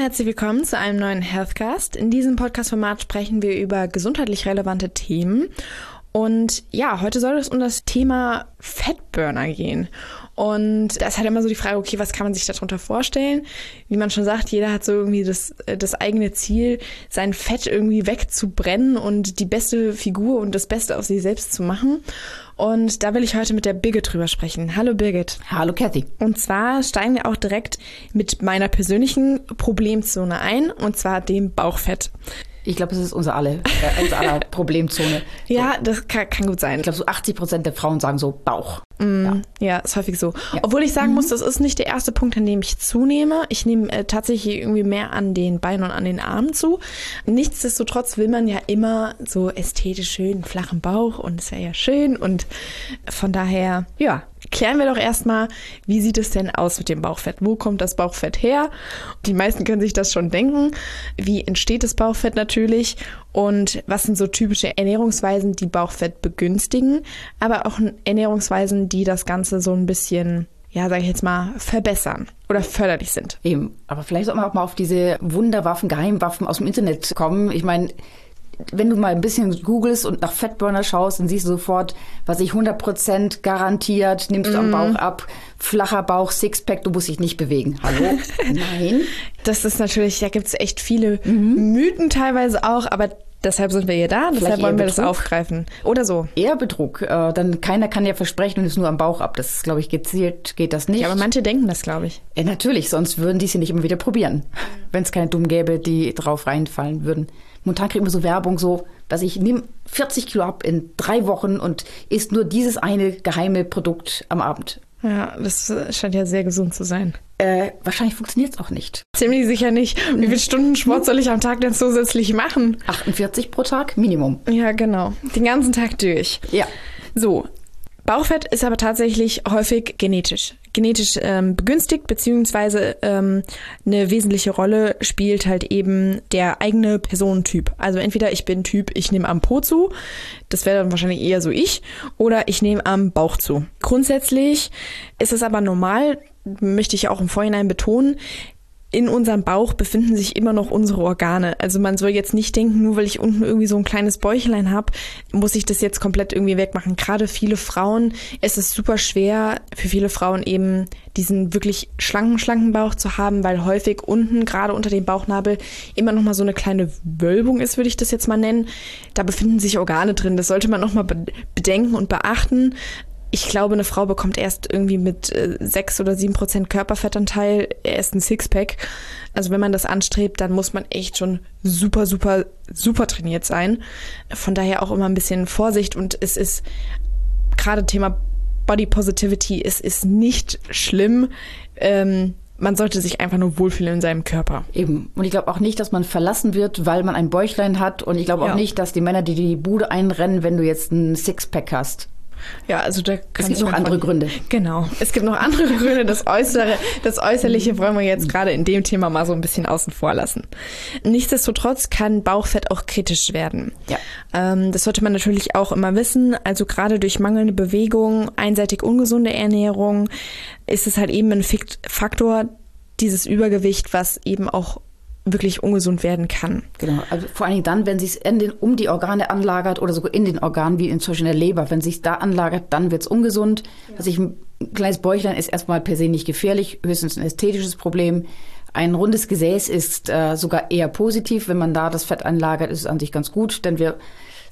herzlich willkommen zu einem neuen Healthcast. In diesem Podcast-Format sprechen wir über gesundheitlich relevante Themen. Und ja, heute soll es um das Thema Fettburner gehen. Und da ist halt immer so die Frage, okay, was kann man sich darunter vorstellen? Wie man schon sagt, jeder hat so irgendwie das, äh, das eigene Ziel, sein Fett irgendwie wegzubrennen und die beste Figur und das Beste aus sich selbst zu machen. Und da will ich heute mit der Birgit drüber sprechen. Hallo Birgit. Hallo Kathy. Und zwar steigen wir auch direkt mit meiner persönlichen Problemzone ein, und zwar dem Bauchfett. Ich glaube, das ist unser alle, äh, unser aller Problemzone. ja, das kann, kann, gut sein. Ich glaube, so 80 Prozent der Frauen sagen so Bauch. Mm, ja. ja. ist häufig so. Ja. Obwohl ich sagen mhm. muss, das ist nicht der erste Punkt, an dem ich zunehme. Ich nehme äh, tatsächlich irgendwie mehr an den Beinen und an den Armen zu. Nichtsdestotrotz will man ja immer so ästhetisch schön flachen Bauch und es wäre ja schön und von daher, ja, klären wir doch erstmal, wie sieht es denn aus mit dem Bauchfett? Wo kommt das Bauchfett her? Die meisten können sich das schon denken. Wie entsteht das Bauchfett natürlich? Und was sind so typische Ernährungsweisen, die Bauchfett begünstigen? Aber auch Ernährungsweisen, die das Ganze so ein bisschen ja, sage ich jetzt mal, verbessern oder förderlich sind. Eben, aber vielleicht soll man auch mal auf diese Wunderwaffen, Geheimwaffen aus dem Internet kommen. Ich meine, wenn du mal ein bisschen googelst und nach Fettburner schaust, dann siehst du sofort, was ich 100% garantiert, nimmst du mm. am mhm. Bauch ab, flacher Bauch, Sixpack, du musst dich nicht bewegen. Hallo? Nein. Das ist natürlich, da gibt es echt viele mhm. Mythen teilweise auch, aber Deshalb sind wir hier da, deshalb wollen wir Betrug. das aufgreifen. Oder so. Eher Betrug. Äh, dann keiner kann ja versprechen und ist nur am Bauch ab. Das ist, glaube ich, gezielt geht das nicht. Ja, aber manche denken das, glaube ich. Ja, natürlich, sonst würden die es ja nicht immer wieder probieren. Wenn es keine Dummen gäbe, die drauf reinfallen würden. Momentan kriegen wir so Werbung so, dass ich nehme 40 Kilo ab in drei Wochen und isst nur dieses eine geheime Produkt am Abend. Ja, das scheint ja sehr gesund zu sein. Äh, wahrscheinlich funktioniert es auch nicht. Ziemlich sicher nicht. Wie viele Stunden Sport soll ich am Tag denn zusätzlich machen? 48 pro Tag, Minimum. Ja, genau. Den ganzen Tag durch. Ja. So, Bauchfett ist aber tatsächlich häufig genetisch. Genetisch ähm, begünstigt, beziehungsweise ähm, eine wesentliche Rolle spielt halt eben der eigene Personentyp. Also entweder ich bin Typ, ich nehme am Po zu, das wäre dann wahrscheinlich eher so ich, oder ich nehme am Bauch zu. Grundsätzlich ist es aber normal, möchte ich auch im Vorhinein betonen, in unserem Bauch befinden sich immer noch unsere Organe. Also man soll jetzt nicht denken, nur weil ich unten irgendwie so ein kleines Bäuchlein habe, muss ich das jetzt komplett irgendwie wegmachen. Gerade viele Frauen, es ist super schwer für viele Frauen eben diesen wirklich schlanken, schlanken Bauch zu haben, weil häufig unten, gerade unter dem Bauchnabel, immer noch mal so eine kleine Wölbung ist, würde ich das jetzt mal nennen. Da befinden sich Organe drin. Das sollte man noch mal bedenken und beachten ich glaube, eine Frau bekommt erst irgendwie mit äh, sechs oder sieben Prozent Körperfettanteil erst ein Sixpack. Also wenn man das anstrebt, dann muss man echt schon super, super, super trainiert sein. Von daher auch immer ein bisschen Vorsicht und es ist gerade Thema Body Positivity, es ist nicht schlimm. Ähm, man sollte sich einfach nur wohlfühlen in seinem Körper. Eben. Und ich glaube auch nicht, dass man verlassen wird, weil man ein Bäuchlein hat. Und ich glaube auch ja. nicht, dass die Männer, die die Bude einrennen, wenn du jetzt ein Sixpack hast. Ja, also da es gibt noch andere Gründe. Genau. Es gibt noch andere Gründe. Das Äußere, das Äußerliche wollen wir jetzt gerade in dem Thema mal so ein bisschen außen vor lassen. Nichtsdestotrotz kann Bauchfett auch kritisch werden. Ja. Ähm, das sollte man natürlich auch immer wissen. Also gerade durch mangelnde Bewegung, einseitig ungesunde Ernährung ist es halt eben ein Faktor, dieses Übergewicht, was eben auch wirklich ungesund werden kann. Genau, also vor allen Dingen dann, wenn sich es um die Organe anlagert oder sogar in den Organen, wie in, zum Beispiel in der Leber, wenn sich da anlagert, dann wird es ungesund. Ja. Also ich, ein kleines Bäuchlein ist erstmal per se nicht gefährlich, höchstens ein ästhetisches Problem. Ein rundes Gesäß ist äh, sogar eher positiv. Wenn man da das Fett anlagert, ist es an sich ganz gut, denn wir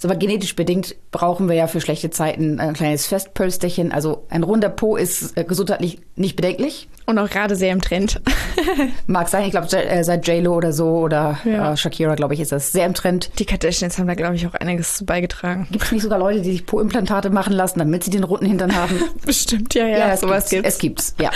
aber genetisch bedingt brauchen wir ja für schlechte Zeiten ein kleines Festpölsterchen. Also ein runder Po ist äh, gesundheitlich nicht bedenklich. Und auch gerade sehr im Trend. Mag sein, ich glaube, äh, seit JLo oder so oder ja. äh, Shakira, glaube ich, ist das sehr im Trend. Die Kardashians haben da, glaube ich, auch einiges beigetragen. Gibt es nicht sogar Leute, die sich Po-Implantate machen lassen, damit sie den runden Hintern haben? Bestimmt, ja, ja. ja sowas gibt's. Es gibt's, ja.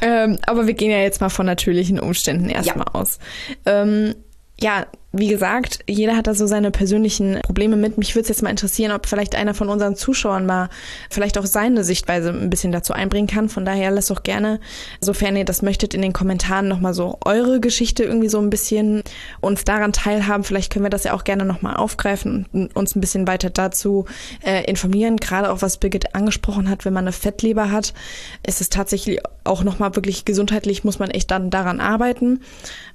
ähm, aber wir gehen ja jetzt mal von natürlichen Umständen erstmal ja. aus. Ähm, ja, wie gesagt, jeder hat da so seine persönlichen Probleme mit. Mich würde es jetzt mal interessieren, ob vielleicht einer von unseren Zuschauern mal vielleicht auch seine Sichtweise ein bisschen dazu einbringen kann. Von daher lasst doch gerne, sofern ihr das möchtet, in den Kommentaren nochmal so eure Geschichte irgendwie so ein bisschen uns daran teilhaben. Vielleicht können wir das ja auch gerne nochmal aufgreifen und uns ein bisschen weiter dazu äh, informieren. Gerade auch was Birgit angesprochen hat, wenn man eine Fettleber hat, ist es tatsächlich auch nochmal wirklich gesundheitlich, muss man echt dann daran arbeiten.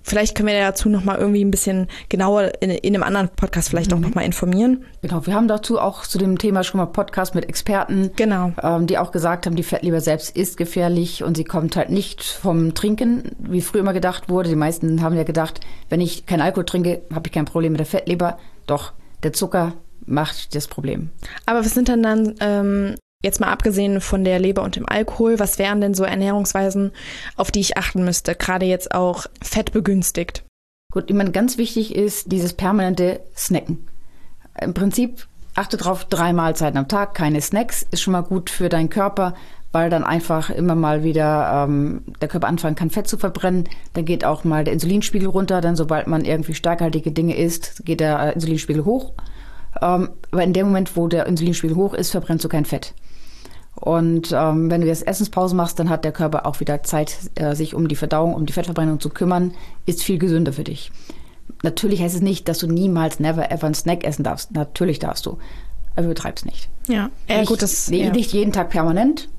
Vielleicht können wir dazu nochmal irgendwie ein bisschen genauer in, in einem anderen Podcast vielleicht mhm. auch nochmal informieren. Genau, wir haben dazu auch zu dem Thema schon mal Podcast mit Experten, genau. ähm, die auch gesagt haben, die Fettleber selbst ist gefährlich und sie kommt halt nicht vom Trinken, wie früher immer gedacht wurde. Die meisten haben ja gedacht, wenn ich keinen Alkohol trinke, habe ich kein Problem mit der Fettleber. Doch, der Zucker macht das Problem. Aber was sind dann dann ähm, Jetzt mal abgesehen von der Leber und dem Alkohol, was wären denn so Ernährungsweisen, auf die ich achten müsste, gerade jetzt auch fettbegünstigt? Gut, ich meine, ganz wichtig ist dieses permanente Snacken. Im Prinzip achte darauf, drei Mahlzeiten am Tag, keine Snacks, ist schon mal gut für deinen Körper, weil dann einfach immer mal wieder ähm, der Körper anfangen kann, Fett zu verbrennen. Dann geht auch mal der Insulinspiegel runter, denn sobald man irgendwie stärkhaltige Dinge isst, geht der Insulinspiegel hoch. Ähm, aber in dem Moment, wo der Insulinspiegel hoch ist, verbrennst du kein Fett. Und ähm, wenn du jetzt Essenspause machst, dann hat der Körper auch wieder Zeit, äh, sich um die Verdauung, um die Fettverbrennung zu kümmern. Ist viel gesünder für dich. Natürlich heißt es nicht, dass du niemals, never ever einen Snack essen darfst. Natürlich darfst du. Aber übertreib's nicht. Ja, ja nicht, gut, das nicht, ja. nicht jeden Tag permanent,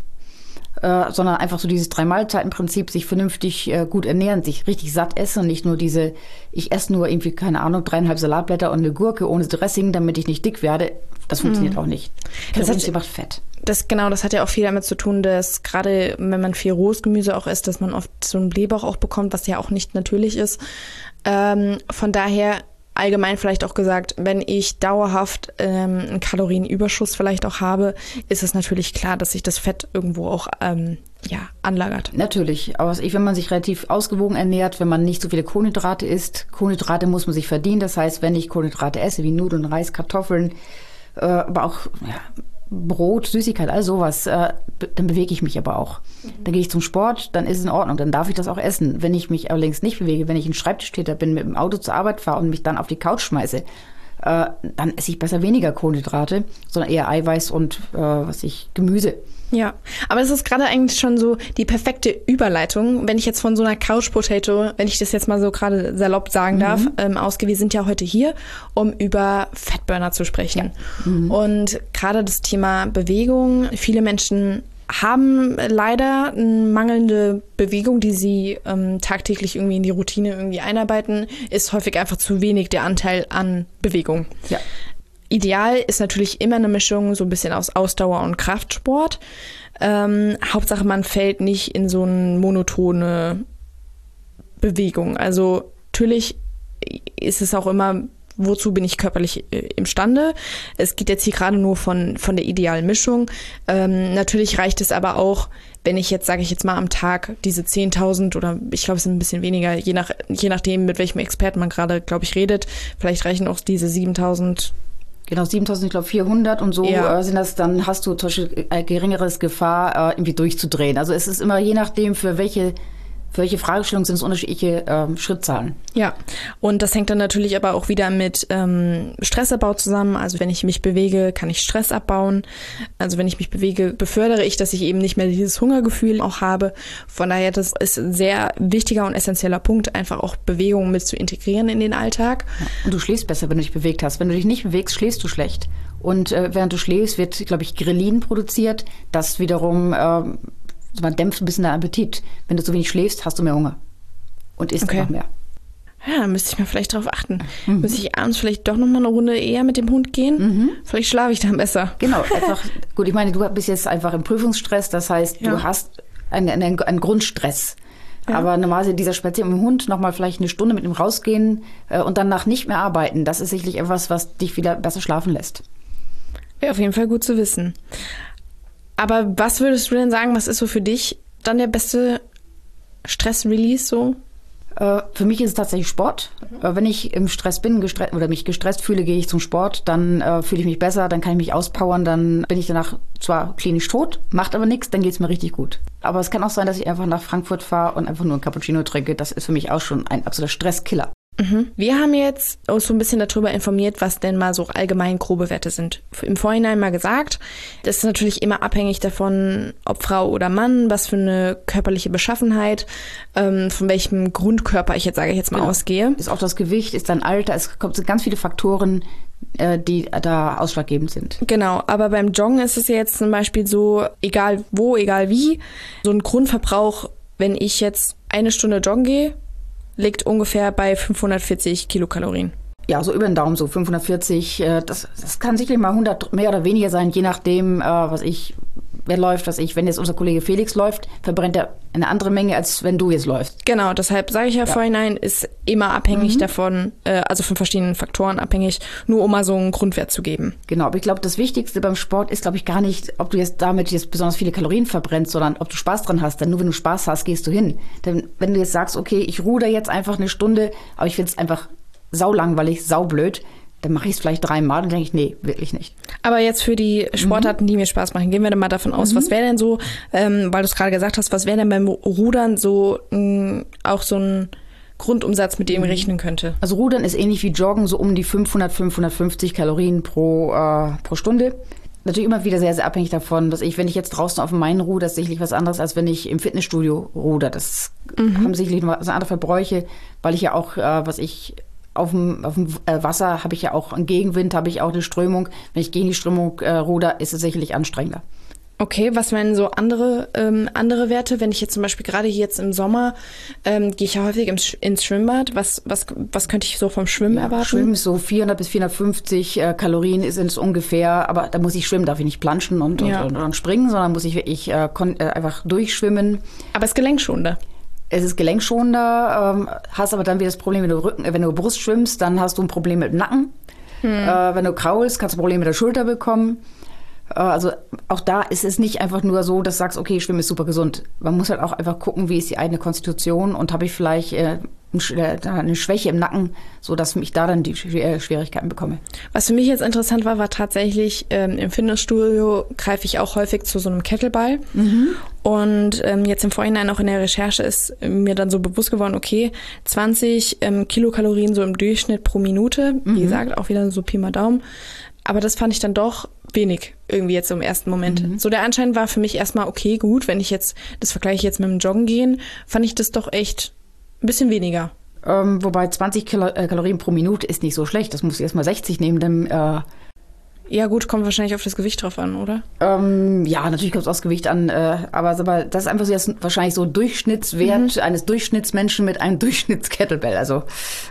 äh, sondern einfach so dieses Drei-Mahlzeiten-Prinzip, sich vernünftig äh, gut ernähren, sich richtig satt essen und nicht nur diese, ich esse nur irgendwie, keine Ahnung, dreieinhalb Salatblätter und eine Gurke ohne Dressing, damit ich nicht dick werde. Das funktioniert hm. auch nicht. Das hat, macht Fett. Das, genau, das hat ja auch viel damit zu tun, dass gerade wenn man viel rohes Gemüse auch isst, dass man oft so einen Blähbauch auch bekommt, was ja auch nicht natürlich ist. Ähm, von daher allgemein vielleicht auch gesagt, wenn ich dauerhaft ähm, einen Kalorienüberschuss vielleicht auch habe, ist es natürlich klar, dass sich das Fett irgendwo auch ähm, ja, anlagert. Natürlich, aber wenn man sich relativ ausgewogen ernährt, wenn man nicht so viele Kohlenhydrate isst, Kohlenhydrate muss man sich verdienen. Das heißt, wenn ich Kohlenhydrate esse, wie Nudeln, Reis, Kartoffeln, äh, aber auch ja, Brot, Süßigkeit, all sowas, äh, dann bewege ich mich aber auch. Mhm. Dann gehe ich zum Sport, dann ist es in Ordnung, dann darf ich das auch essen. Wenn ich mich allerdings nicht bewege, wenn ich ein Schreibtischtäter bin, mit dem Auto zur Arbeit fahre und mich dann auf die Couch schmeiße, äh, dann esse ich besser weniger Kohlenhydrate, sondern eher Eiweiß und äh, was ich Gemüse. Ja, aber es ist gerade eigentlich schon so die perfekte Überleitung, wenn ich jetzt von so einer Couch Potato, wenn ich das jetzt mal so gerade salopp sagen mhm. darf, ähm, ausgehe. Wir sind ja heute hier, um über Fettburner zu sprechen. Ja. Mhm. Und gerade das Thema Bewegung, viele Menschen haben leider eine mangelnde Bewegung, die sie ähm, tagtäglich irgendwie in die Routine irgendwie einarbeiten, ist häufig einfach zu wenig der Anteil an Bewegung. Ja. Ideal ist natürlich immer eine Mischung so ein bisschen aus Ausdauer und Kraftsport. Ähm, Hauptsache, man fällt nicht in so eine monotone Bewegung. Also natürlich ist es auch immer, wozu bin ich körperlich äh, imstande. Es geht jetzt hier gerade nur von, von der idealen Mischung. Ähm, natürlich reicht es aber auch, wenn ich jetzt, sage ich jetzt mal, am Tag diese 10.000 oder ich glaube, es sind ein bisschen weniger, je, nach, je nachdem, mit welchem Experten man gerade, glaube ich, redet. Vielleicht reichen auch diese 7.000 Genau, 7000, ich glaube 400 und so ja. äh, sind das, dann hast du zum Beispiel äh, geringeres Gefahr, äh, irgendwie durchzudrehen. Also es ist immer je nachdem, für welche für welche Fragestellungen sind es unterschiedliche ähm, Schrittzahlen? Ja, und das hängt dann natürlich aber auch wieder mit ähm, Stressabbau zusammen. Also wenn ich mich bewege, kann ich Stress abbauen. Also wenn ich mich bewege, befördere ich, dass ich eben nicht mehr dieses Hungergefühl auch habe. Von daher, das ist ein sehr wichtiger und essentieller Punkt, einfach auch Bewegungen mit zu integrieren in den Alltag. Ja. Und du schläfst besser, wenn du dich bewegt hast. Wenn du dich nicht bewegst, schläfst du schlecht. Und äh, während du schläfst, wird, glaube ich, Grelin produziert, das wiederum äh, man dämpft ein bisschen deinen Appetit. Wenn du zu wenig schläfst, hast du mehr Hunger und isst okay. noch mehr. Ja, müsste ich mal vielleicht drauf achten. Mhm. Müsste ich abends vielleicht doch noch mal eine Runde eher mit dem Hund gehen? Mhm. Vielleicht schlafe ich dann besser. Genau, einfach. gut, ich meine, du bist jetzt einfach im Prüfungsstress, das heißt, ja. du hast einen, einen, einen Grundstress. Ja. Aber normalerweise dieser Spaziergang mit dem Hund, nochmal vielleicht eine Stunde mit ihm rausgehen äh, und danach nicht mehr arbeiten, das ist sicherlich etwas, was dich wieder besser schlafen lässt. Wäre auf jeden Fall gut zu wissen. Aber was würdest du denn sagen, was ist so für dich dann der beste Stress-Release so? Äh, für mich ist es tatsächlich Sport. Mhm. Wenn ich im Stress bin gestresst, oder mich gestresst fühle, gehe ich zum Sport, dann äh, fühle ich mich besser, dann kann ich mich auspowern, dann bin ich danach zwar klinisch tot, macht aber nichts, dann geht es mir richtig gut. Aber es kann auch sein, dass ich einfach nach Frankfurt fahre und einfach nur ein Cappuccino trinke. Das ist für mich auch schon ein absoluter Stresskiller. Mhm. Wir haben jetzt uns so ein bisschen darüber informiert, was denn mal so allgemein grobe Werte sind. Im Vorhinein mal gesagt, das ist natürlich immer abhängig davon, ob Frau oder Mann, was für eine körperliche Beschaffenheit, ähm, von welchem Grundkörper ich jetzt sage ich jetzt mal genau. ausgehe. Ist auch das Gewicht, ist dein Alter, es kommt ganz viele Faktoren, äh, die da ausschlaggebend sind. Genau, aber beim Joggen ist es jetzt zum Beispiel so, egal wo, egal wie, so ein Grundverbrauch, wenn ich jetzt eine Stunde joggen gehe, liegt ungefähr bei 540 Kilokalorien. Ja, so über den Daumen, so 540. Äh, das, das kann sicherlich mal 100 mehr oder weniger sein, je nachdem, äh, was ich, wer läuft, was ich. Wenn jetzt unser Kollege Felix läuft, verbrennt er eine andere Menge, als wenn du jetzt läufst. Genau, deshalb sage ich ja, ja, vorhinein, ist immer abhängig mhm. davon, äh, also von verschiedenen Faktoren abhängig, nur um mal so einen Grundwert zu geben. Genau, aber ich glaube, das Wichtigste beim Sport ist, glaube ich, gar nicht, ob du jetzt damit jetzt besonders viele Kalorien verbrennst, sondern ob du Spaß dran hast. Denn nur wenn du Spaß hast, gehst du hin. Denn wenn du jetzt sagst, okay, ich ruder jetzt einfach eine Stunde, aber ich finde es einfach saulangweilig, saublöd, dann mache ich es vielleicht dreimal und denke ich, nee, wirklich nicht. Aber jetzt für die Sportarten, mhm. die mir Spaß machen, gehen wir dann mal davon aus, mhm. was wäre denn so, ähm, weil du es gerade gesagt hast, was wäre denn beim Rudern so mh, auch so ein Grundumsatz, mit dem ich mhm. rechnen könnte? Also Rudern ist ähnlich wie Joggen, so um die 500, 550 Kalorien pro, äh, pro Stunde. Natürlich immer wieder sehr, sehr abhängig davon, dass ich, wenn ich jetzt draußen auf dem Main ruhe, das ist sicherlich was anderes, als wenn ich im Fitnessstudio ruder. Das mhm. haben sicherlich noch andere Verbräuche, weil ich ja auch, äh, was ich auf dem, auf dem äh, Wasser habe ich ja auch einen Gegenwind, habe ich auch eine Strömung. Wenn ich gegen die Strömung äh, ruder, ist es sicherlich anstrengender. Okay, was wären so andere, ähm, andere Werte? Wenn ich jetzt zum Beispiel gerade hier jetzt im Sommer ähm, gehe ich ja häufig ins, ins Schwimmbad. Was, was, was könnte ich so vom Schwimmen ja, erwarten? Schwimmen ist so 400 bis 450 äh, Kalorien sind es ungefähr. Aber da muss ich schwimmen, darf ich nicht planschen und, ja. und, und, und, springen, sondern muss ich wirklich äh, äh, einfach durchschwimmen. Aber es ist gelenkschonender es ist gelenkschonender, ähm, hast aber dann wieder das Problem, wenn du, Rücken, wenn du Brust schwimmst, dann hast du ein Problem mit dem Nacken. Hm. Äh, wenn du kraulst, kannst du Probleme mit der Schulter bekommen. Äh, also auch da ist es nicht einfach nur so, dass du sagst, okay, Schwimmen ist super gesund. Man muss halt auch einfach gucken, wie ist die eigene Konstitution und habe ich vielleicht äh, äh, eine Schwäche im Nacken, so dass ich da dann die äh, Schwierigkeiten bekomme. Was für mich jetzt interessant war, war tatsächlich ähm, im Fitnessstudio greife ich auch häufig zu so einem Kettleball. Mhm. Und ähm, jetzt im Vorhinein auch in der Recherche ist mir dann so bewusst geworden, okay, 20 ähm, Kilokalorien so im Durchschnitt pro Minute. Mhm. Wie gesagt, auch wieder so Pi mal Daumen. Aber das fand ich dann doch wenig irgendwie jetzt im ersten Moment. Mhm. So der Anschein war für mich erstmal okay, gut, wenn ich jetzt das vergleiche jetzt mit dem Joggen gehen, fand ich das doch echt ein bisschen weniger. Ähm, wobei 20 Kilo, äh, Kalorien pro Minute ist nicht so schlecht. Das muss ich erstmal 60 nehmen, dann. Äh ja, gut, kommt wahrscheinlich auf das Gewicht drauf an, oder? Ähm, ja, natürlich kommt es aufs Gewicht an. Äh, aber, aber das ist einfach so das wahrscheinlich so Durchschnittswert mhm. eines Durchschnittsmenschen mit einem Durchschnittskettlebell. Also.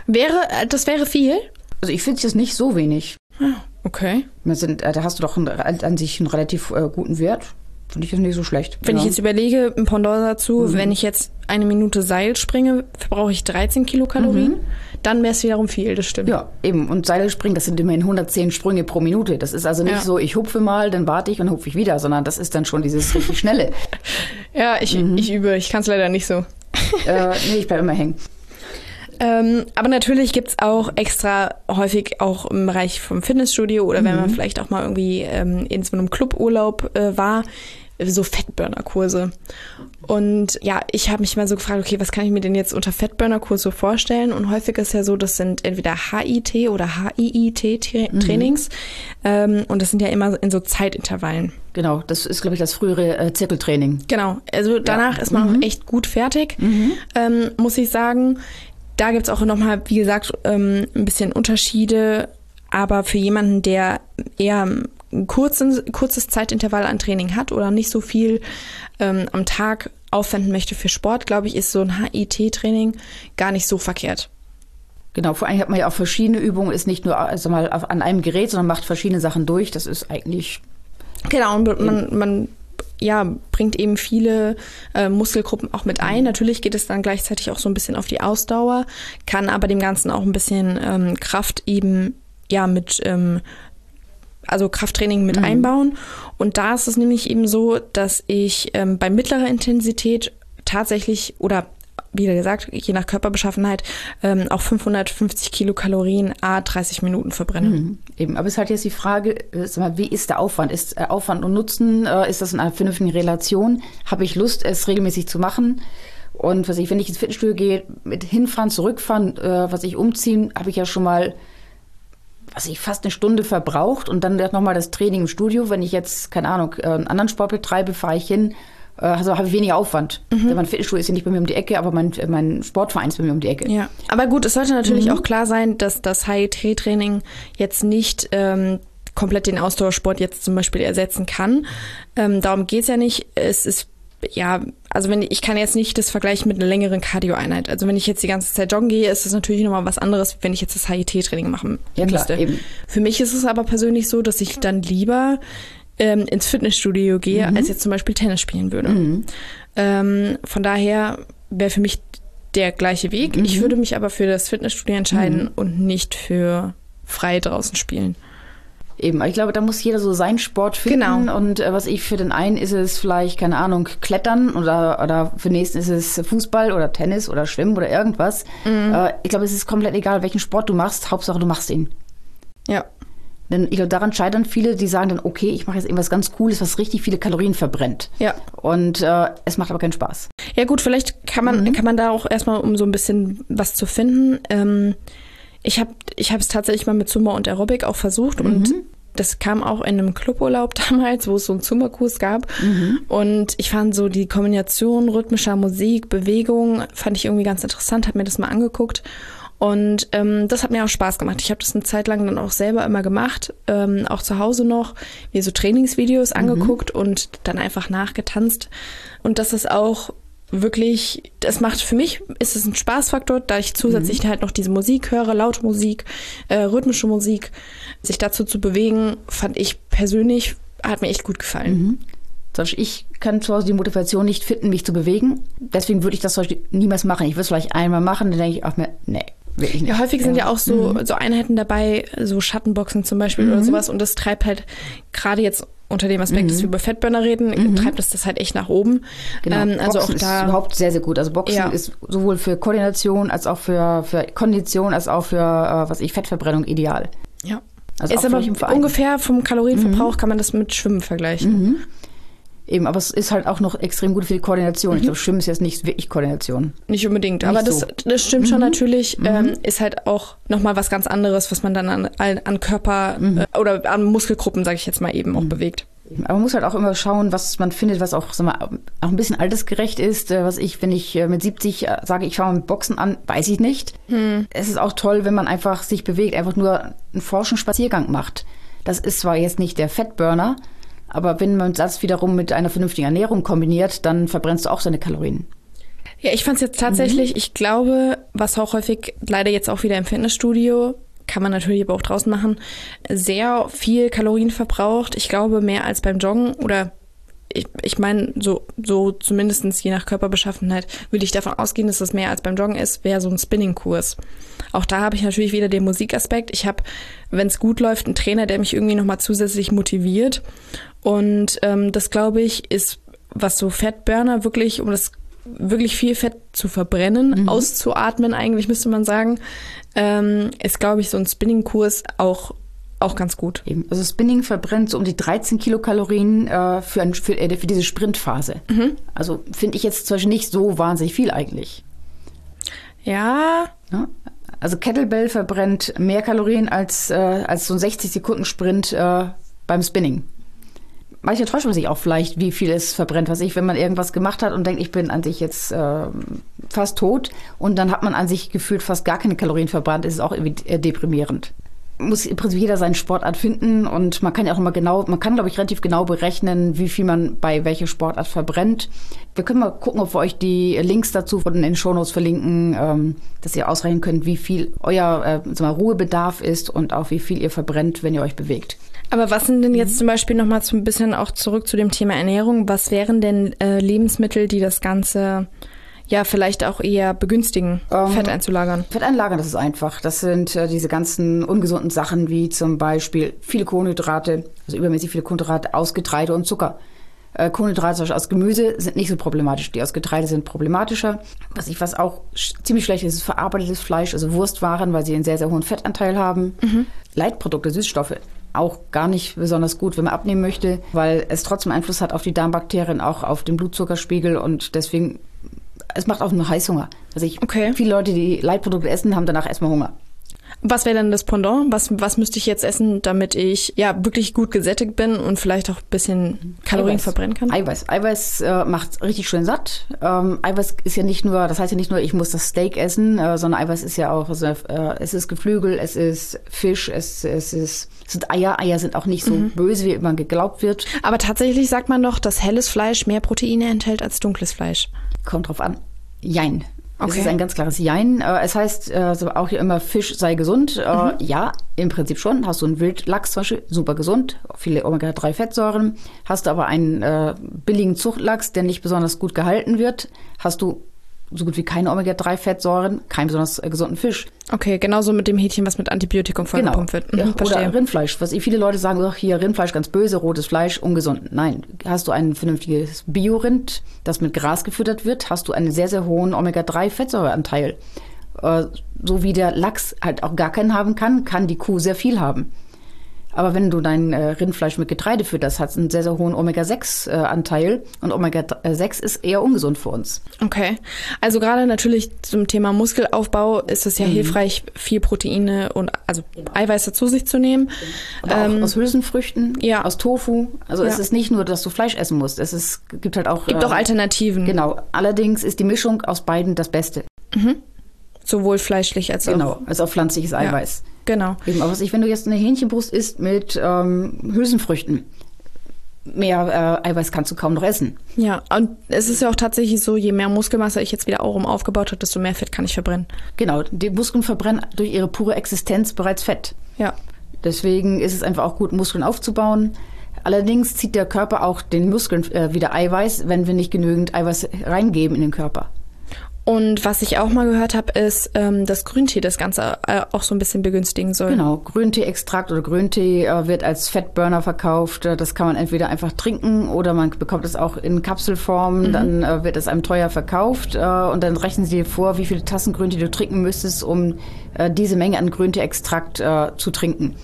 Wäre, äh, das wäre viel? Also ich finde es nicht so wenig. Ah, okay. Sind, äh, da hast du doch einen, an sich einen relativ äh, guten Wert. Finde ich das nicht so schlecht. Wenn ja. ich jetzt überlege, ein Pendant dazu, mhm. wenn ich jetzt eine Minute Seil springe, verbrauche ich 13 Kilokalorien. Mhm. Dann wäre es wiederum viel, das stimmt. Ja, eben. Und Seilspringen, das sind immerhin 110 Sprünge pro Minute. Das ist also nicht ja. so, ich hupfe mal, dann warte ich und hupfe ich wieder, sondern das ist dann schon dieses richtig schnelle. ja, ich, mhm. ich übe. Ich kann es leider nicht so. äh, nee, ich bleibe immer hängen. Ähm, aber natürlich gibt es auch extra häufig auch im Bereich vom Fitnessstudio oder wenn man mhm. vielleicht auch mal irgendwie ähm, in so einem Cluburlaub äh, war, so Fettburner-Kurse. Und ja, ich habe mich mal so gefragt, okay, was kann ich mir denn jetzt unter Fettburner-Kurs so vorstellen? Und häufig ist ja so, das sind entweder HIT oder HIIT-Trainings. Mhm. Ähm, und das sind ja immer in so Zeitintervallen. Genau, das ist, glaube ich, das frühere äh, Zirkeltraining. Genau, also danach ja. ist man mhm. auch echt gut fertig, mhm. ähm, muss ich sagen. Da gibt es auch nochmal, wie gesagt, ähm, ein bisschen Unterschiede. Aber für jemanden, der eher ein kurzes, kurzes Zeitintervall an Training hat oder nicht so viel ähm, am Tag aufwenden möchte für Sport, glaube ich, ist so ein HIT-Training gar nicht so verkehrt. Genau, vor allem hat man ja auch verschiedene Übungen, ist nicht nur also mal an einem Gerät, sondern macht verschiedene Sachen durch. Das ist eigentlich. Genau, und man, man ja, bringt eben viele äh, Muskelgruppen auch mit ein. Natürlich geht es dann gleichzeitig auch so ein bisschen auf die Ausdauer, kann aber dem Ganzen auch ein bisschen ähm, Kraft eben ja mit ähm, also Krafttraining mit mhm. einbauen. Und da ist es nämlich eben so, dass ich ähm, bei mittlerer Intensität tatsächlich oder wie gesagt, je nach Körperbeschaffenheit, ähm, auch 550 Kilokalorien a 30 Minuten verbrenne. Mhm, eben, aber es ist halt jetzt die Frage, äh, mal, wie ist der Aufwand? Ist äh, Aufwand und Nutzen, äh, ist das in einer vernünftigen Relation? Habe ich Lust, es regelmäßig zu machen? Und was ich, wenn ich ins Fitnessstudio gehe, mit hinfahren, zurückfahren, äh, was ich umziehen, habe ich ja schon mal was ich fast eine Stunde verbraucht und dann nochmal das Training im Studio. Wenn ich jetzt, keine Ahnung, äh, einen anderen Sport betreibe, fahre ich hin, äh, also habe ich weniger Aufwand. Mhm. Mein Fitnessstudio ist ja nicht bei mir um die Ecke, aber mein, mein Sportverein ist bei mir um die Ecke. Ja, aber gut, es sollte natürlich mhm. auch klar sein, dass das HIT-Training jetzt nicht ähm, komplett den Ausdauersport jetzt zum Beispiel ersetzen kann. Ähm, darum geht es ja nicht. Es ist ja, also wenn ich, kann jetzt nicht das vergleichen mit einer längeren Cardio-Einheit. Also wenn ich jetzt die ganze Zeit joggen gehe, ist das natürlich nochmal was anderes, wenn ich jetzt das HIT-Training machen Ja, klar, müsste. eben. Für mich ist es aber persönlich so, dass ich dann lieber ähm, ins Fitnessstudio gehe, Mhm. als jetzt zum Beispiel Tennis spielen würde. Ähm, von daher wäre für mich der gleiche Weg. Mhm. Ich würde mich aber für das Fitnessstudio entscheiden und nicht für frei draußen spielen. Eben, ich glaube, da muss jeder so seinen Sport finden. Genau. Und äh, was ich für den einen ist es vielleicht, keine Ahnung, Klettern oder, oder für den nächsten ist es Fußball oder Tennis oder Schwimmen oder irgendwas. Mhm. Äh, ich glaube, es ist komplett egal, welchen Sport du machst. Hauptsache, du machst ihn. Ja. Denn ich glaube, daran scheitern viele, die sagen dann, okay, ich mache jetzt irgendwas ganz Cooles, was richtig viele Kalorien verbrennt. Ja. Und äh, es macht aber keinen Spaß. Ja gut, vielleicht kann man, kann man da auch erstmal, um so ein bisschen was zu finden. Ähm, ich habe ich es tatsächlich mal mit Zumba und Aerobic auch versucht und das kam auch in einem Cluburlaub damals, wo es so einen Zumba-Kurs gab. Und ich fand so die Kombination rhythmischer Musik, Bewegung, fand ich irgendwie ganz interessant, habe mir das mal angeguckt. Und ähm, das hat mir auch Spaß gemacht. Ich habe das eine Zeit lang dann auch selber immer gemacht, ähm, auch zu Hause noch, mir so Trainingsvideos angeguckt und dann einfach nachgetanzt. Und das ist auch wirklich, das macht für mich, ist es ein Spaßfaktor, da ich zusätzlich halt noch diese Musik höre, laute Musik, äh, rhythmische Musik, sich dazu zu bewegen, fand ich persönlich, hat mir echt gut gefallen. Zum Beispiel, ich kann zu Hause die Motivation nicht finden, mich zu bewegen. Deswegen würde ich das zum Beispiel niemals machen. Ich würde es vielleicht einmal machen, dann denke ich auch mir, nee, wirklich nicht. Ja, häufig sind ja auch so, so Einheiten dabei, so Schattenboxen zum Beispiel oder sowas. Und das treibt halt gerade jetzt unter dem Aspekt, dass wir über Fettburner reden, treibt es das halt echt nach oben. Genau. Ähm, also Boxen auch ist da. überhaupt sehr, sehr gut. Also Boxen Ja. ist sowohl für Koordination als auch für, für Kondition als auch für, äh, was ich, Fettverbrennung ideal. Ja. Also ist aber ungefähr vom Kalorienverbrauch kann man das mit Schwimmen vergleichen. Eben, aber es ist halt auch noch extrem gut für die Koordination. Ich glaube, Schwimmen ist jetzt nicht wirklich Koordination. Nicht unbedingt, aber das, so. das stimmt schon natürlich. Ähm, ist halt auch nochmal was ganz anderes, was man dann an, an Körper äh, oder an Muskelgruppen, sage ich jetzt mal eben, auch bewegt. Aber man muss halt auch immer schauen, was man findet, was auch, sag mal, auch ein bisschen altersgerecht ist. Äh, Was ich, wenn ich äh, mit 70 äh, sage, ich fange mit Boxen an, weiß ich nicht. Es ist auch toll, wenn man einfach sich bewegt, einfach nur einen forschen Spaziergang macht. Das ist zwar jetzt nicht der Fettburner, aber wenn man das wiederum mit einer vernünftigen Ernährung kombiniert, dann verbrennst du auch seine Kalorien. Ja, ich fand es jetzt tatsächlich, Mhm. ich glaube, was auch häufig leider jetzt auch wieder im Fitnessstudio, kann man natürlich aber auch draußen machen, sehr viel Kalorien verbraucht. Ich glaube, mehr als beim Joggen oder ich, ich meine, so, so zumindestens je nach Körperbeschaffenheit würde ich davon ausgehen, dass das mehr als beim Joggen ist, wäre so ein Spinning-Kurs. Auch da habe ich natürlich wieder den Musikaspekt. Ich habe, wenn es gut läuft, einen Trainer, der mich irgendwie nochmal zusätzlich motiviert. Und ähm, das, glaube ich, ist, was so Fettburner wirklich, um das wirklich viel Fett zu verbrennen, auszuatmen eigentlich, müsste man sagen, ähm, ist, glaube ich, so ein Spinning-Kurs auch, auch ganz gut. Eben. Also Spinning verbrennt so um die 13 Kilokalorien äh, für, ein, für, äh, für diese Sprintphase. Also finde ich jetzt zum Beispiel nicht so wahnsinnig viel eigentlich. Ja, Ja? Also Kettlebell verbrennt mehr Kalorien als, äh, als so ein 60-Sekunden-Sprint äh, beim Spinning. Manchmal täuscht sich auch vielleicht, wie viel es verbrennt. Was ich, wenn man irgendwas gemacht hat und denkt, ich bin an sich jetzt äh, fast tot und dann hat man an sich gefühlt fast gar keine Kalorien verbrannt, ist es auch irgendwie äh, deprimierend. Muss im Prinzip jeder seinen Sportart finden und man kann ja auch immer genau, man kann glaube ich relativ genau berechnen, wie viel man bei welcher Sportart verbrennt. Wir können mal gucken, ob wir euch die Links dazu in den Shownotes verlinken, ähm, dass ihr ausrechnen könnt, wie viel euer äh, mal, Ruhebedarf ist und auch wie viel ihr verbrennt, wenn ihr euch bewegt. aber was sind denn jetzt zum Beispiel nochmal so ein bisschen auch zurück zu dem Thema Ernährung? Was wären denn äh, Lebensmittel, die das Ganze ja vielleicht auch eher begünstigen, Ähm, Fett einzulagern? Fett einlagern, das ist einfach. Das sind äh, diese ganzen ungesunden Sachen wie zum Beispiel viele Kohlenhydrate, also übermäßig viele Kohlenhydrate aus Getreide und Zucker. Äh, Kohlenhydrate zum Beispiel aus Gemüse sind nicht so problematisch. Die aus Getreide sind problematischer. Was ich was auch sch ziemlich schlecht ist, ist verarbeitetes Fleisch, also Wurstwaren, weil sie einen sehr, sehr hohen Fettanteil haben. Leitprodukte, Süßstoffe. Auch gar nicht besonders gut, wenn man abnehmen möchte, weil es trotzdem Einfluss hat auf die Darmbakterien, auch auf den Blutzuckerspiegel und deswegen, es macht auch nur Heißhunger. Also ich, Okay. viele Leute, die Leitprodukte essen, haben danach erstmal Hunger. Was wäre denn das Pendant? Was, was müsste ich jetzt essen, damit ich ja wirklich gut gesättigt bin und vielleicht auch ein bisschen Kalorien Eiweiß. verbrennen kann? Eiweiß. Eiweiß äh, macht richtig schön satt. Ähm, Eiweiß ist ja nicht nur, das heißt ja nicht nur, ich muss das Steak essen, äh, sondern Eiweiß ist ja auch, also, äh, es ist Geflügel, es ist Fisch, es, es, ist, es sind Eier. Eier sind auch nicht so Mhm. böse, wie immer geglaubt wird. Aber tatsächlich sagt man doch, dass helles Fleisch mehr Proteine enthält als dunkles Fleisch. Kommt drauf an. Jein. Es Okay. ist ein ganz klares Jein. Äh, Es heißt äh, so auch hier immer, Fisch sei gesund. Äh, Mhm. Ja, im Prinzip schon. Hast du einen Wildlachs zum Beispiel, super gesund, viele Omega-3-Fettsäuren. Hast du aber einen äh, billigen Zuchtlachs, der nicht besonders gut gehalten wird, hast du so gut wie keine Omega-3-Fettsäuren, keinen besonders äh, gesunden Fisch. Okay, genauso mit dem Hähnchen, was mit Antibiotikum vollgepumpt wird. Mhm, Ja, verstehe. Oder Rindfleisch. Was viele Leute sagen, ach, hier Rindfleisch ganz böse, rotes Fleisch, ungesund. Nein, hast du ein vernünftiges Biorind, das mit Gras gefüttert wird, hast du einen sehr, sehr hohen Omega-3-Fettsäureanteil. Äh, so wie der Lachs halt auch gar keinen haben kann, kann die Kuh sehr viel haben. Aber wenn du dein äh, Rindfleisch mit Getreide fütterst, hat es einen sehr, sehr hohen Omega-6-Anteil. und Omega-6 ist eher ungesund für uns. Okay. Also gerade natürlich zum Thema Muskelaufbau ist es ja hilfreich, viel Proteine und also Eiweiß dazu sich zu nehmen. Auch aus Hülsenfrüchten, ja. aus Tofu. Also es Ja. ist nicht nur, dass du Fleisch essen musst. Es ist, gibt halt auch. Gibt äh, auch Alternativen, Genau. Allerdings ist die Mischung aus beiden das Beste. Sowohl fleischlich als auch. Genau. Als auch pflanzliches Eiweiß. Genau. Eben, aber was ich, wenn du jetzt eine Hähnchenbrust isst mit ähm, Hülsenfrüchten, mehr äh, Eiweiß kannst du kaum noch essen. Ja, und es ist ja auch tatsächlich so, je mehr Muskelmasse ich jetzt wieder auch rum aufgebaut habe, desto mehr Fett kann ich verbrennen. Genau. Die Muskeln verbrennen durch ihre pure Existenz bereits Fett. Ja. Deswegen ist es einfach auch gut, Muskeln aufzubauen. Allerdings zieht der Körper auch den Muskeln äh, wieder Eiweiß, wenn wir nicht genügend Eiweiß reingeben in den Körper. Und was ich auch mal gehört habe, ist, ähm, dass Grüntee das Ganze äh, auch so ein bisschen begünstigen soll. Genau, Grüntee-Extrakt oder Grüntee äh, wird als Fettburner verkauft. Äh, Das kann man entweder einfach trinken oder man bekommt es auch in Kapselform. Dann äh, wird es einem teuer verkauft äh, und dann rechnen sie dir vor, wie viele Tassen Grüntee du trinken müsstest, um äh, diese Menge an Grüntee-Extrakt äh, zu trinken.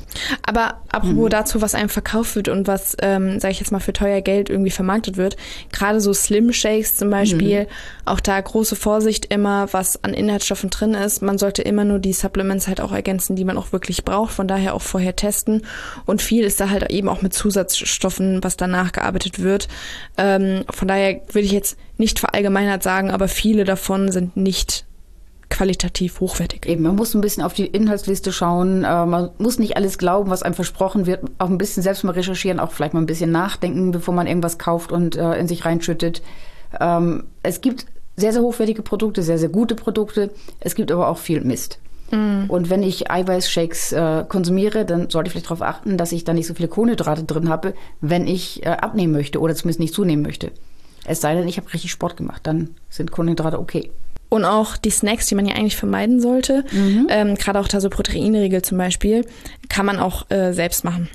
Aber apropos dazu, was einem verkauft wird und was, ähm, sage ich jetzt mal, für teuer Geld irgendwie vermarktet wird, gerade so Slim Shakes zum Beispiel, auch da große Vorsicht immer, was an Inhaltsstoffen drin ist. Man sollte immer nur die Supplements halt auch ergänzen, die man auch wirklich braucht, von daher auch vorher testen. Und viel ist da halt eben auch mit Zusatzstoffen, was danach gearbeitet wird. Ähm, von daher würde ich jetzt nicht verallgemeinert sagen, aber viele davon sind nicht qualitativ hochwertig. Eben, man muss ein bisschen auf die Inhaltsliste schauen. Äh, man muss nicht alles glauben, was einem versprochen wird. Auch ein bisschen selbst mal recherchieren, auch vielleicht mal ein bisschen nachdenken, bevor man irgendwas kauft und äh, in sich reinschüttet. Ähm, es gibt sehr, sehr hochwertige Produkte, sehr, sehr gute Produkte. Es gibt aber auch viel Mist. Und wenn ich Eiweißshakes äh, konsumiere, dann sollte ich vielleicht darauf achten, dass ich da nicht so viele Kohlenhydrate drin habe, wenn ich äh, abnehmen möchte oder zumindest nicht zunehmen möchte. Es sei denn, ich habe richtig Sport gemacht, dann sind Kohlenhydrate okay. Und auch die Snacks, die man ja eigentlich vermeiden sollte, ähm, gerade auch da so Proteinriegel zum Beispiel, kann man auch äh, selbst machen.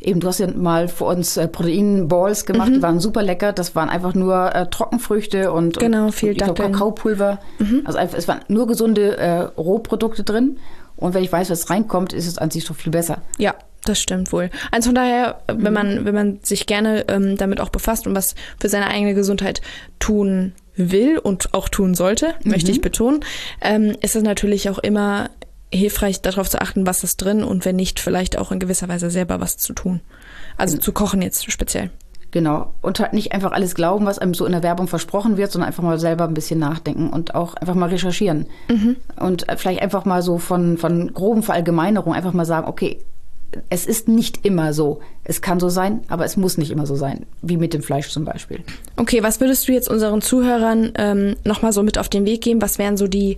Eben, du hast ja mal für uns äh, Proteinballs gemacht, Mhm. die waren super lecker. Das waren einfach nur äh, Trockenfrüchte und, Genau, und viel ich glaub, Datteln. Mhm. Kakaopulver. Also einfach, es waren nur gesunde äh, Rohprodukte drin. Und wenn ich weiß, was reinkommt, ist es an sich doch viel besser. Ja, das stimmt wohl. Also von daher, wenn man, wenn man sich gerne ähm, damit auch befasst und was für seine eigene Gesundheit tun will und auch tun sollte, möchte ich betonen, ähm, ist es natürlich auch immer hilfreich, darauf zu achten, was ist drin und wenn nicht, vielleicht auch in gewisser Weise selber was zu tun. Also zu kochen jetzt speziell. Genau. Und halt nicht einfach alles glauben, was einem so in der Werbung versprochen wird, sondern einfach mal selber ein bisschen nachdenken und auch einfach mal recherchieren. Und äh, vielleicht einfach mal so von, von groben Verallgemeinerungen einfach mal sagen, okay, es ist nicht immer so. Es kann so sein, aber es muss nicht immer so sein. Wie mit dem Fleisch zum Beispiel. Okay, was würdest du jetzt unseren Zuhörern ähm, nochmal so mit auf den Weg geben? Was wären so die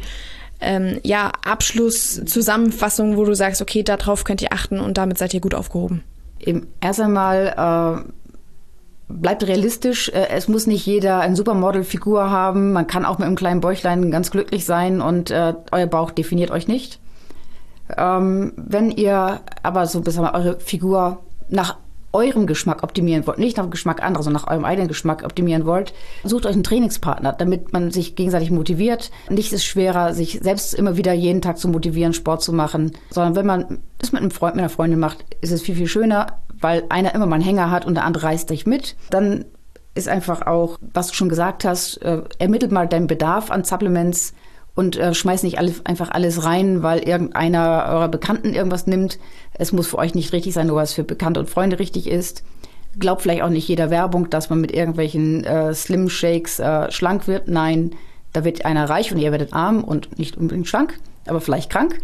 ähm, ja, Abschlusszusammenfassungen, wo du sagst, okay, darauf könnt ihr achten und damit seid ihr gut aufgehoben? Eben, erst einmal äh, bleibt realistisch. Äh, es muss nicht jeder eine Supermodel-Figur haben. Man kann auch mit einem kleinen Bäuchlein ganz glücklich sein und äh, euer Bauch definiert euch nicht. Ähm, wenn ihr aber so bis eure Figur nach eurem Geschmack optimieren wollt, nicht nach dem Geschmack anderer, sondern nach eurem eigenen Geschmack optimieren wollt, sucht euch einen Trainingspartner, damit man sich gegenseitig motiviert. Nichts ist schwerer, sich selbst immer wieder jeden Tag zu motivieren, Sport zu machen, sondern wenn man das mit einem Freund, mit einer Freundin macht, ist es viel, viel schöner, weil einer immer mal einen Hänger hat und der andere reißt dich mit. Dann ist einfach auch, was du schon gesagt hast, äh, ermittelt mal deinen Bedarf an Supplements und äh, schmeißt nicht alles, einfach alles rein, weil irgendeiner eurer Bekannten irgendwas nimmt. Es muss für euch nicht richtig sein, nur was für Bekannte und Freunde richtig ist. Glaubt vielleicht auch nicht jeder Werbung, dass man mit irgendwelchen äh, Slim Shakes äh, schlank wird. Nein, da wird einer reich und ihr werdet arm und nicht unbedingt schlank, aber vielleicht krank.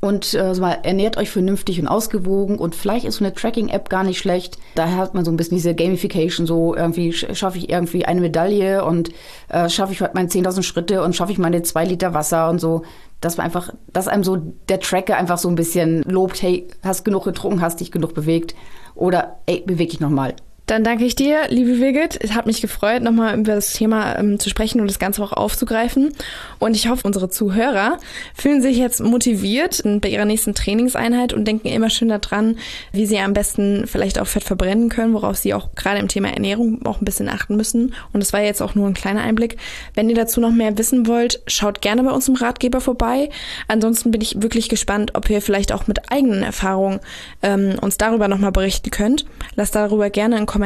Und äh, mal, ernährt euch vernünftig und ausgewogen und vielleicht ist so eine Tracking-App gar nicht schlecht. Da hat man so ein bisschen diese Gamification, so irgendwie schaffe ich irgendwie eine Medaille und äh, schaffe ich heute meine 10.000 Schritte und schaffe ich meine zwei Liter Wasser und so. Dass man einfach, dass einem so der Tracker einfach so ein bisschen lobt, hey, hast genug getrunken, hast dich genug bewegt oder ey, beweg dich nochmal. Dann danke ich dir, liebe Birgit. Es hat mich gefreut, nochmal über das Thema ähm, zu sprechen und das Ganze auch aufzugreifen. Und ich hoffe, unsere Zuhörer fühlen sich jetzt motiviert bei ihrer nächsten Trainingseinheit und denken immer schön daran, wie sie am besten vielleicht auch Fett verbrennen können, worauf sie auch gerade im Thema Ernährung auch ein bisschen achten müssen. Und das war jetzt auch nur ein kleiner Einblick. Wenn ihr dazu noch mehr wissen wollt, schaut gerne bei uns im Ratgeber vorbei. Ansonsten bin ich wirklich gespannt, ob ihr vielleicht auch mit eigenen Erfahrungen ähm, uns darüber nochmal berichten könnt. Lasst darüber gerne einen Kommentar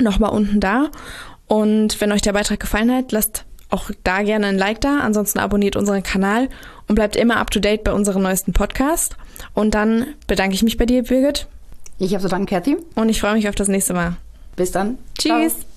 nochmal unten da. Und wenn euch der Beitrag gefallen hat, lasst auch da gerne ein Like da. Ansonsten abonniert unseren Kanal und bleibt immer up to date bei unserem neuesten Podcast. Und dann bedanke ich mich bei dir, Birgit. Ich habe so danken, Kathy. Und ich freue mich auf das nächste Mal. Bis dann. Tschüss. Ciao.